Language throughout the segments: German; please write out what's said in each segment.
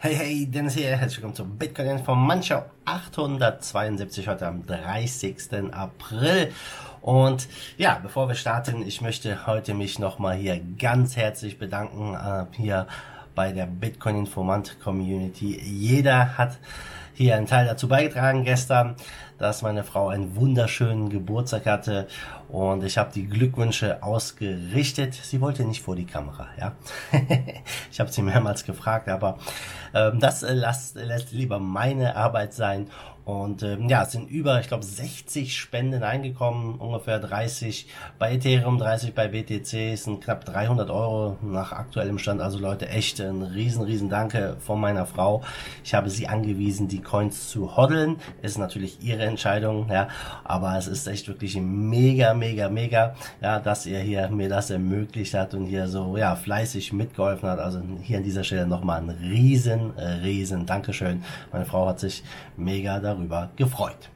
Hey, hey, Dennis hier. Herzlich willkommen zum Bitcoin von Manschau 872 heute am 30. April. Und ja, bevor wir starten, ich möchte heute mich nochmal hier ganz herzlich bedanken, äh, hier bei der Bitcoin Informant Community. Jeder hat hier einen Teil dazu beigetragen gestern, dass meine Frau einen wunderschönen Geburtstag hatte und ich habe die Glückwünsche ausgerichtet. Sie wollte nicht vor die Kamera, ja. ich habe sie mehrmals gefragt, aber ähm, das äh, lässt, lässt lieber meine Arbeit sein und ähm, ja, es sind über, ich glaube, 60 Spenden eingekommen, ungefähr 30 bei Ethereum, 30 bei BTC, es sind knapp 300 Euro nach aktuellem Stand. Also Leute, echt ein riesen, riesen Danke von meiner Frau. Ich habe sie angewiesen, die Coins zu hoddeln. Ist natürlich ihre Entscheidung, ja, aber es ist echt wirklich mega, mega, mega, ja, dass ihr hier mir das ermöglicht hat und hier so, ja, fleißig mitgeholfen hat. Also hier an dieser Stelle nochmal ein riesen, riesen Dankeschön. Meine Frau hat sich mega darüber darüber gefreut.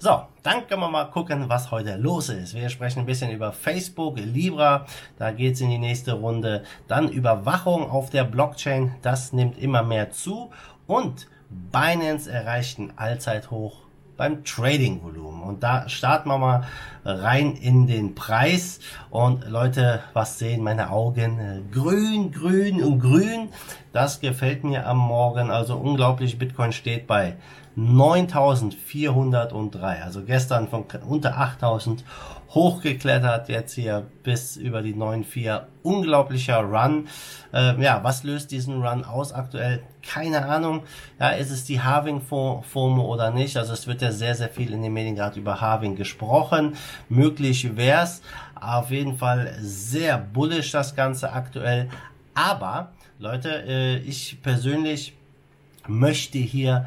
So, dann können wir mal gucken, was heute los ist. Wir sprechen ein bisschen über Facebook, Libra, da geht es in die nächste Runde. Dann Überwachung auf der Blockchain, das nimmt immer mehr zu. Und Binance erreicht ein Allzeithoch beim Trading-Volumen. Und da starten wir mal rein in den Preis. Und Leute, was sehen meine Augen? Grün, grün und grün. Das gefällt mir am Morgen. Also unglaublich, Bitcoin steht bei 9403. Also gestern von unter 8000 hochgeklettert, jetzt hier bis über die 9.4. Unglaublicher Run. Ähm, ja, was löst diesen Run aus aktuell? Keine Ahnung. Ja, ist es die Halving-FOMO oder nicht? Also es wird ja sehr, sehr viel in den Medien gerade über Halving gesprochen. Möglich wär's. Auf jeden Fall sehr bullish das Ganze aktuell. Aber, Leute, äh, ich persönlich möchte hier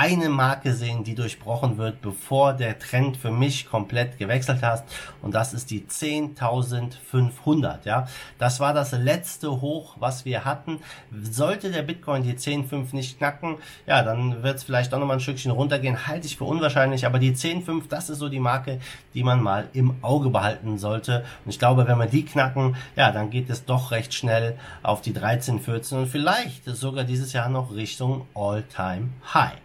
eine Marke sehen, die durchbrochen wird, bevor der Trend für mich komplett gewechselt hat. Und das ist die 10.500. Ja, das war das letzte Hoch, was wir hatten. Sollte der Bitcoin die 10.5 nicht knacken, ja, dann wird es vielleicht auch noch mal ein Stückchen runtergehen. Halte ich für unwahrscheinlich. Aber die 10.5, das ist so die Marke, die man mal im Auge behalten sollte. Und ich glaube, wenn wir die knacken, ja, dann geht es doch recht schnell auf die 13, 14 und vielleicht sogar dieses Jahr noch Richtung All-Time High.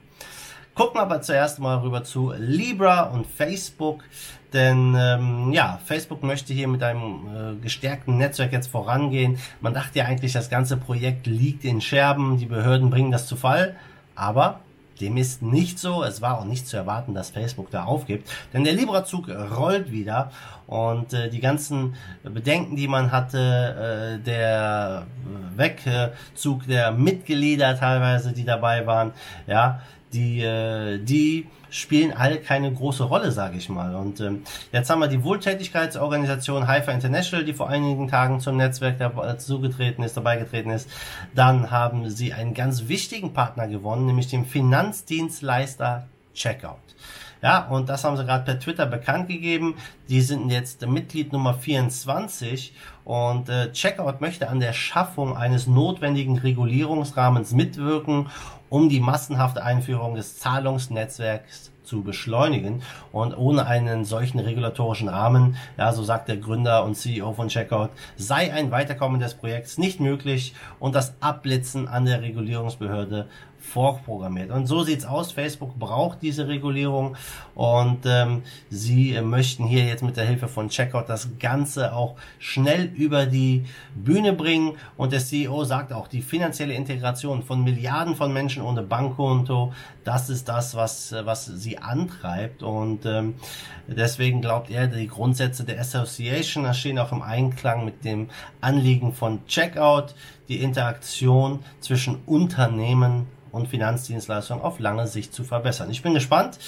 Gucken wir aber zuerst mal rüber zu Libra und Facebook. Denn ähm, ja, Facebook möchte hier mit einem äh, gestärkten Netzwerk jetzt vorangehen. Man dachte ja eigentlich, das ganze Projekt liegt in Scherben, die Behörden bringen das zu Fall. Aber dem ist nicht so. Es war auch nicht zu erwarten, dass Facebook da aufgibt. Denn der Libra-Zug rollt wieder und äh, die ganzen Bedenken, die man hatte, äh, der Wegzug der Mitglieder teilweise, die dabei waren, ja, die, äh, die spielen alle keine große Rolle, sage ich mal. Und ähm, jetzt haben wir die Wohltätigkeitsorganisation Haifa International, die vor einigen Tagen zum Netzwerk dazugetreten ist, dabei getreten ist. Dann haben sie einen ganz wichtigen Partner gewonnen, nämlich den Finanzdienstleister Checkout. Ja, und das haben sie gerade per Twitter bekannt gegeben. Die sind jetzt Mitglied Nummer 24 und äh, Checkout möchte an der Schaffung eines notwendigen Regulierungsrahmens mitwirken, um die massenhafte Einführung des Zahlungsnetzwerks zu beschleunigen. Und ohne einen solchen regulatorischen Rahmen, ja, so sagt der Gründer und CEO von Checkout, sei ein Weiterkommen des Projekts nicht möglich und das Abblitzen an der Regulierungsbehörde vorprogrammiert. Und so sieht's aus. Facebook braucht diese Regulierung und ähm, sie möchten hier jetzt mit der Hilfe von Checkout das Ganze auch schnell über die Bühne bringen. Und der CEO sagt auch, die finanzielle Integration von Milliarden von Menschen ohne Bankkonto, das ist das, was, was sie antreibt. Und ähm, deswegen glaubt er, die Grundsätze der Association stehen auch im Einklang mit dem Anliegen von Checkout, die Interaktion zwischen Unternehmen und Finanzdienstleistungen auf lange Sicht zu verbessern. Ich bin gespannt.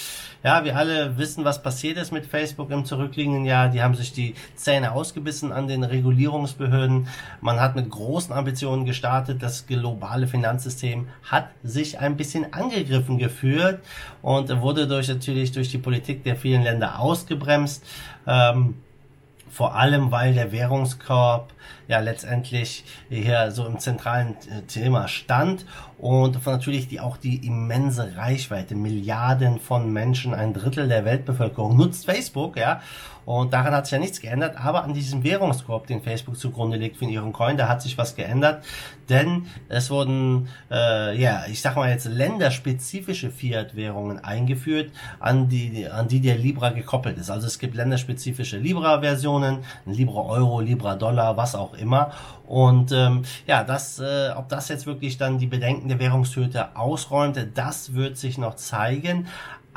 Ja, wir alle wissen, was passiert ist mit Facebook im zurückliegenden Jahr. Die haben sich die Zähne ausgebissen an den Regulierungsbehörden. Man hat mit großen Ambitionen gestartet. Das globale Finanzsystem hat sich ein bisschen angegriffen geführt und wurde durch natürlich durch die Politik der vielen Länder ausgebremst. Ähm, vor allem, weil der Währungskorb ja letztendlich hier so im zentralen äh, Thema stand und natürlich die auch die immense Reichweite, Milliarden von Menschen, ein Drittel der Weltbevölkerung nutzt Facebook, ja, und daran hat sich ja nichts geändert, aber an diesem Währungskorb, den Facebook zugrunde legt für ihren Coin, da hat sich was geändert, denn es wurden, äh, ja, ich sag mal jetzt länderspezifische Fiat-Währungen eingeführt, an die, an die der Libra gekoppelt ist. Also es gibt länderspezifische Libra-Versionen, Libra Euro, Libra Dollar, was auch immer. Und ähm, ja, das, äh, ob das jetzt wirklich dann die Bedenken der Währungshüter ausräumt, das wird sich noch zeigen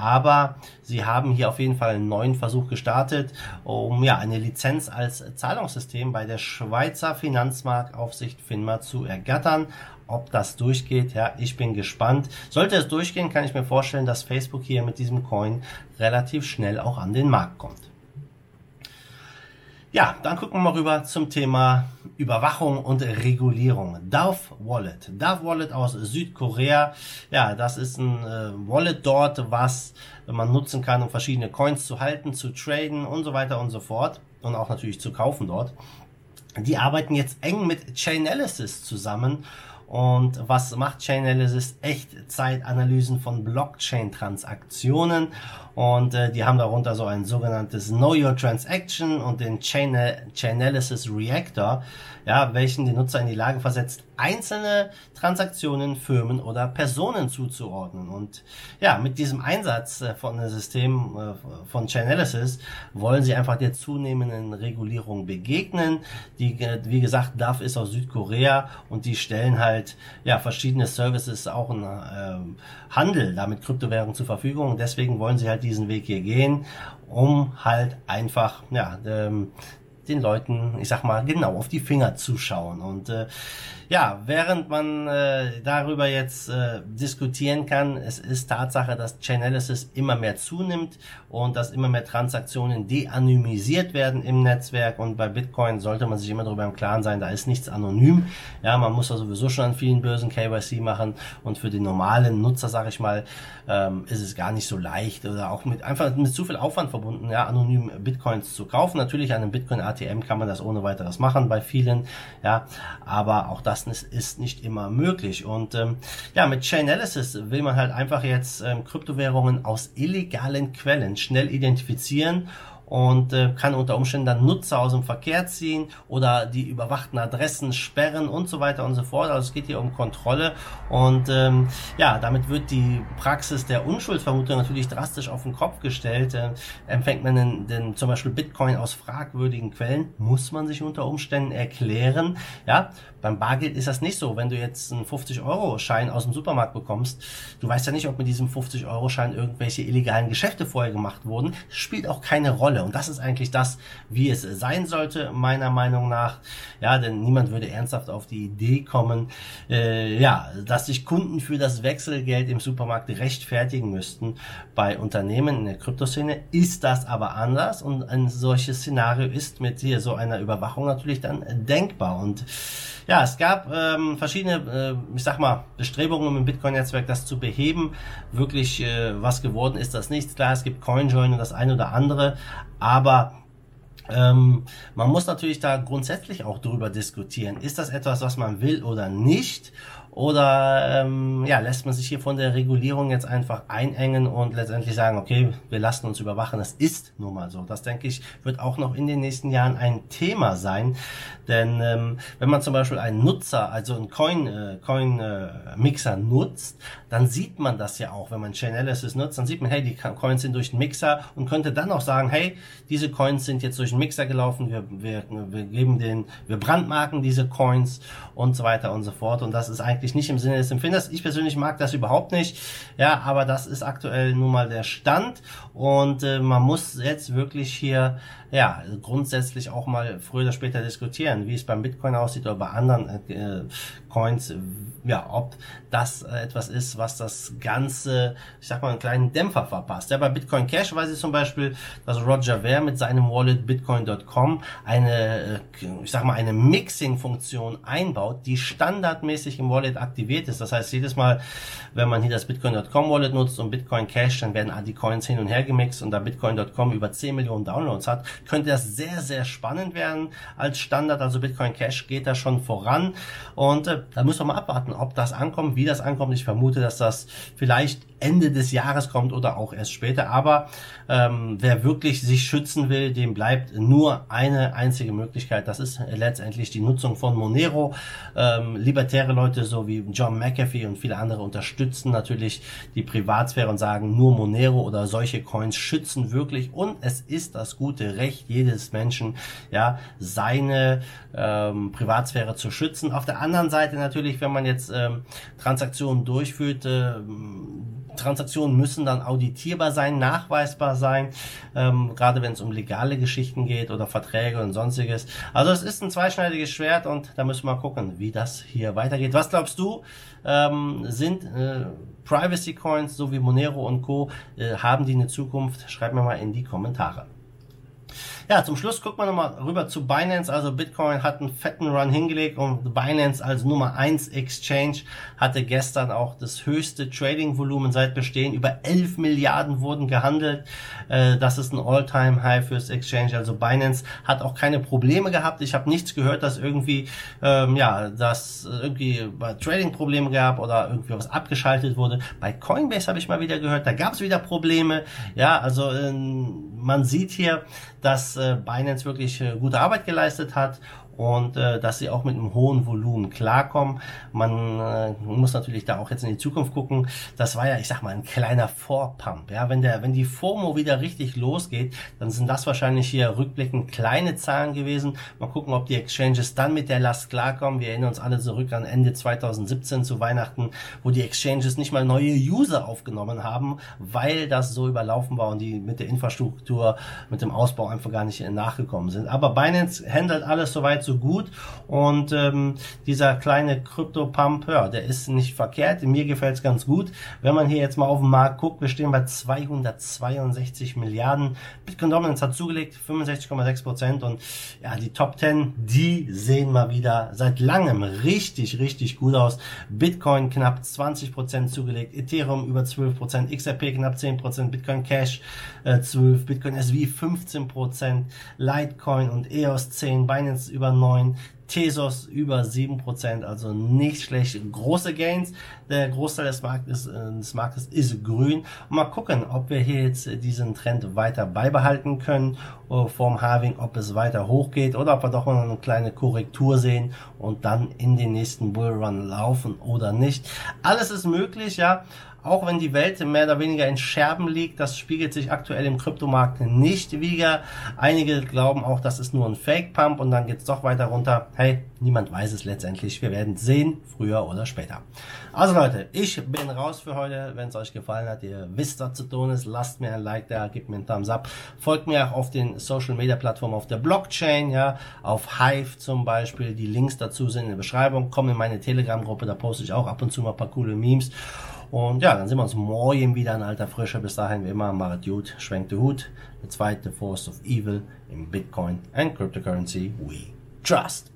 aber sie haben hier auf jeden Fall einen neuen Versuch gestartet, um ja eine Lizenz als Zahlungssystem bei der Schweizer Finanzmarktaufsicht FINMA zu ergattern. Ob das durchgeht, ja, ich bin gespannt. Sollte es durchgehen, kann ich mir vorstellen, dass Facebook hier mit diesem Coin relativ schnell auch an den Markt kommt. Ja, dann gucken wir mal rüber zum Thema Überwachung und Regulierung. Dove Wallet. Dove Wallet aus Südkorea. Ja, das ist ein äh, Wallet dort, was man nutzen kann, um verschiedene Coins zu halten, zu traden und so weiter und so fort. Und auch natürlich zu kaufen dort. Die arbeiten jetzt eng mit Chainalysis zusammen und was macht Chainalysis? Echtzeitanalysen von Blockchain-Transaktionen. Und äh, die haben darunter so ein sogenanntes Know Your Transaction und den Chain Chainalysis Reactor, ja, welchen die Nutzer in die Lage versetzt, einzelne Transaktionen, Firmen oder Personen zuzuordnen. Und ja, mit diesem Einsatz äh, von einem System äh, von Chainalysis wollen sie einfach der zunehmenden Regulierung begegnen. Die, äh, wie gesagt, DAF ist aus Südkorea und die stellen halt ja verschiedene Services, auch einen äh, Handel damit Kryptowährungen zur Verfügung. Deswegen wollen sie halt diesen Weg hier gehen, um halt einfach ja, ähm, den Leuten, ich sag mal, genau auf die Finger zu schauen. Und äh, ja, während man äh, darüber jetzt äh, diskutieren kann, es ist Tatsache, dass Chainalysis immer mehr zunimmt und dass immer mehr Transaktionen de-anonymisiert werden im Netzwerk und bei Bitcoin sollte man sich immer darüber im Klaren sein, da ist nichts anonym. Ja, man muss ja sowieso schon an vielen Börsen KYC machen und für den normalen Nutzer, sage ich mal, ähm, ist es gar nicht so leicht oder auch mit einfach mit zu viel Aufwand verbunden, ja, anonym Bitcoins zu kaufen. Natürlich an einem Bitcoin ATM kann man das ohne weiteres machen bei vielen, ja, aber auch das ist nicht immer möglich. Und ähm, ja, mit Chainalysis will man halt einfach jetzt ähm, Kryptowährungen aus illegalen Quellen schnell identifizieren und äh, kann unter Umständen dann Nutzer aus dem Verkehr ziehen oder die überwachten Adressen sperren und so weiter und so fort. Also es geht hier um Kontrolle und ähm, ja, damit wird die Praxis der Unschuldsvermutung natürlich drastisch auf den Kopf gestellt. Äh, empfängt man den, den, zum Beispiel Bitcoin aus fragwürdigen Quellen, muss man sich unter Umständen erklären. Ja, beim Bargeld ist das nicht so. Wenn du jetzt einen 50-Euro-Schein aus dem Supermarkt bekommst, du weißt ja nicht, ob mit diesem 50-Euro-Schein irgendwelche illegalen Geschäfte vorher gemacht wurden. Spielt auch keine Rolle. Rolle. Und das ist eigentlich das, wie es sein sollte, meiner Meinung nach. Ja, denn niemand würde ernsthaft auf die Idee kommen, äh, ja, dass sich Kunden für das Wechselgeld im Supermarkt rechtfertigen müssten. Bei Unternehmen in der Kryptoszene ist das aber anders und ein solches Szenario ist mit hier so einer Überwachung natürlich dann denkbar. Und ja, es gab ähm, verschiedene, äh, ich sag mal, Bestrebungen im Bitcoin-Netzwerk, das zu beheben. Wirklich, äh, was geworden ist das nicht. Klar, es gibt CoinJoin und das eine oder andere, aber ähm, man muss natürlich da grundsätzlich auch drüber diskutieren. Ist das etwas, was man will oder nicht? Oder ähm, ja, lässt man sich hier von der Regulierung jetzt einfach einengen und letztendlich sagen, okay, wir lassen uns überwachen. Das ist nun mal so. Das denke ich, wird auch noch in den nächsten Jahren ein Thema sein. Denn ähm, wenn man zum Beispiel einen Nutzer, also einen Coin, äh, Coin äh, Mixer nutzt, dann sieht man das ja auch. Wenn man Chainalysis nutzt, dann sieht man, hey, die Coins sind durch den Mixer und könnte dann auch sagen, hey, diese Coins sind jetzt durch den Mixer gelaufen, wir, wir, wir geben den, wir brandmarken diese Coins und so weiter und so fort. Und das ist eigentlich eigentlich nicht im Sinne des Empfinders. Ich persönlich mag das überhaupt nicht. Ja, aber das ist aktuell nun mal der Stand und äh, man muss jetzt wirklich hier ja grundsätzlich auch mal früher oder später diskutieren, wie es beim Bitcoin aussieht oder bei anderen äh, Coins, ja, ob das äh, etwas ist, was das Ganze, ich sag mal, einen kleinen Dämpfer verpasst. Ja, bei Bitcoin Cash weiß ich zum Beispiel, dass Roger Ver mit seinem Wallet Bitcoin.com eine, äh, ich sag mal, eine Mixing-Funktion einbaut, die standardmäßig im Wallet Wallet aktiviert ist. Das heißt, jedes Mal, wenn man hier das Bitcoin.com Wallet nutzt und Bitcoin Cash, dann werden die Coins hin und her gemixt und da Bitcoin.com über 10 Millionen Downloads hat, könnte das sehr, sehr spannend werden als Standard. Also Bitcoin Cash geht da schon voran und äh, da müssen wir mal abwarten, ob das ankommt, wie das ankommt. Ich vermute, dass das vielleicht Ende des Jahres kommt oder auch erst später. Aber ähm, wer wirklich sich schützen will, dem bleibt nur eine einzige Möglichkeit. Das ist letztendlich die Nutzung von Monero. Ähm, libertäre Leute so wie John McAfee und viele andere unterstützen natürlich die Privatsphäre und sagen, nur Monero oder solche Coins schützen wirklich. Und es ist das gute Recht jedes Menschen, ja, seine ähm, Privatsphäre zu schützen. Auf der anderen Seite natürlich, wenn man jetzt ähm, Transaktionen durchführt, äh, Transaktionen müssen dann auditierbar sein, nachweisbar sein, ähm, gerade wenn es um legale Geschichten geht oder Verträge und sonstiges. Also es ist ein zweischneidiges Schwert und da müssen wir mal gucken, wie das hier weitergeht. Was glaubst du, ähm, sind äh, Privacy Coins so wie Monero und Co. Äh, haben die eine Zukunft? Schreib mir mal in die Kommentare. Ja, zum Schluss gucken wir nochmal rüber zu Binance. Also Bitcoin hat einen fetten Run hingelegt und Binance als Nummer 1 Exchange hatte gestern auch das höchste Trading-Volumen seit Bestehen. Über 11 Milliarden wurden gehandelt. Äh, das ist ein All-Time-High fürs Exchange. Also Binance hat auch keine Probleme gehabt. Ich habe nichts gehört, dass irgendwie, ähm, ja, dass irgendwie Trading Probleme gab oder irgendwie was abgeschaltet wurde. Bei Coinbase habe ich mal wieder gehört, da gab es wieder Probleme. Ja, also äh, man sieht hier, dass Binance wirklich äh, gute Arbeit geleistet hat und äh, dass sie auch mit einem hohen Volumen klarkommen. Man äh, muss natürlich da auch jetzt in die Zukunft gucken. Das war ja, ich sag mal, ein kleiner Vorpump. Ja, wenn der, wenn die FOMO wieder richtig losgeht, dann sind das wahrscheinlich hier rückblickend kleine Zahlen gewesen. Mal gucken, ob die Exchanges dann mit der Last klarkommen. Wir erinnern uns alle zurück an Ende 2017 zu Weihnachten, wo die Exchanges nicht mal neue User aufgenommen haben, weil das so überlaufen war und die mit der Infrastruktur, mit dem Ausbau einfach gar nicht nachgekommen sind. Aber Binance handelt alles soweit so gut und ähm, dieser kleine Krypto-Pump, ja, der ist nicht verkehrt. Mir gefällt es ganz gut. Wenn man hier jetzt mal auf den Markt guckt, wir stehen bei 262 Milliarden. Bitcoin Dominance hat zugelegt, 65,6 Prozent und ja, die Top 10, die sehen mal wieder seit langem richtig, richtig gut aus. Bitcoin knapp 20 Prozent zugelegt, Ethereum über 12 Prozent, XRP knapp 10 Prozent, Bitcoin Cash äh, 12, Bitcoin SV 15 Prozent, Litecoin und EOS 10, Binance über 9, Tesos über 7%, also nicht schlecht. Große Gains. Der Großteil des Marktes, äh, des Marktes ist grün. Und mal gucken, ob wir hier jetzt diesen Trend weiter beibehalten können äh, vorm Halving, ob es weiter hochgeht oder ob wir doch mal eine kleine Korrektur sehen und dann in den nächsten Bullrun laufen oder nicht. Alles ist möglich, ja auch wenn die Welt mehr oder weniger in Scherben liegt, das spiegelt sich aktuell im Kryptomarkt nicht wieder. Einige glauben auch, das ist nur ein Fake-Pump und dann geht's doch weiter runter. Hey, niemand weiß es letztendlich. Wir werden sehen, früher oder später. Also Leute, ich bin raus für heute. Wenn es euch gefallen hat, ihr wisst, was zu tun ist, lasst mir ein Like da, gebt mir einen Thumbs up. Folgt mir auch auf den Social Media Plattformen auf der Blockchain, ja, auf Hive zum Beispiel. Die Links dazu sind in der Beschreibung. Kommt in meine Telegram-Gruppe, da poste ich auch ab und zu mal paar coole Memes. Und ja, dann sehen wir uns morgen wieder in alter Frische. Bis dahin, wie immer, macht gut, schwenkt der Hut. Der zweite Force of Evil im Bitcoin and Cryptocurrency we trust.